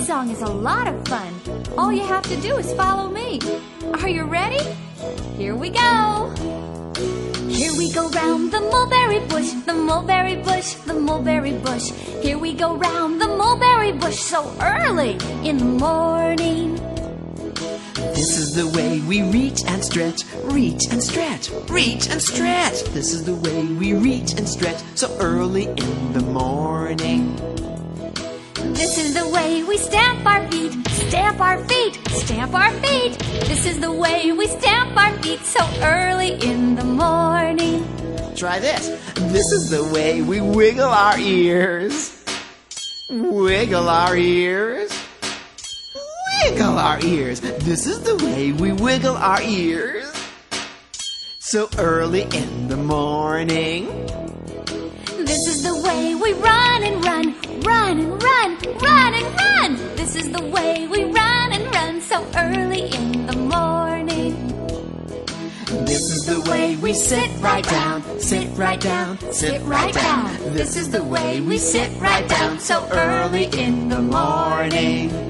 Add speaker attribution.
Speaker 1: This song is a lot of fun. All you have to do is follow me. Are you ready? Here we go. Here we go round the mulberry bush, the mulberry bush, the mulberry bush. Here we go round the mulberry bush so early in the morning.
Speaker 2: This is the way we reach and stretch, reach and stretch, reach and stretch. This is the way we reach and stretch so early in the morning.
Speaker 1: This is the way we stamp our feet, stamp our feet, stamp our feet. This is the way we stamp our feet so early in the morning.
Speaker 2: Try this. This is the way we wiggle our ears. Wiggle our ears. Wiggle our ears. This is the way we wiggle our ears. So early in the morning.
Speaker 1: This is the way we run and run, run and run, run and run. This is the way we run and run so early in the morning.
Speaker 2: This is the way we sit right down, sit right down, sit right down. This is the way we sit right down so early in the morning.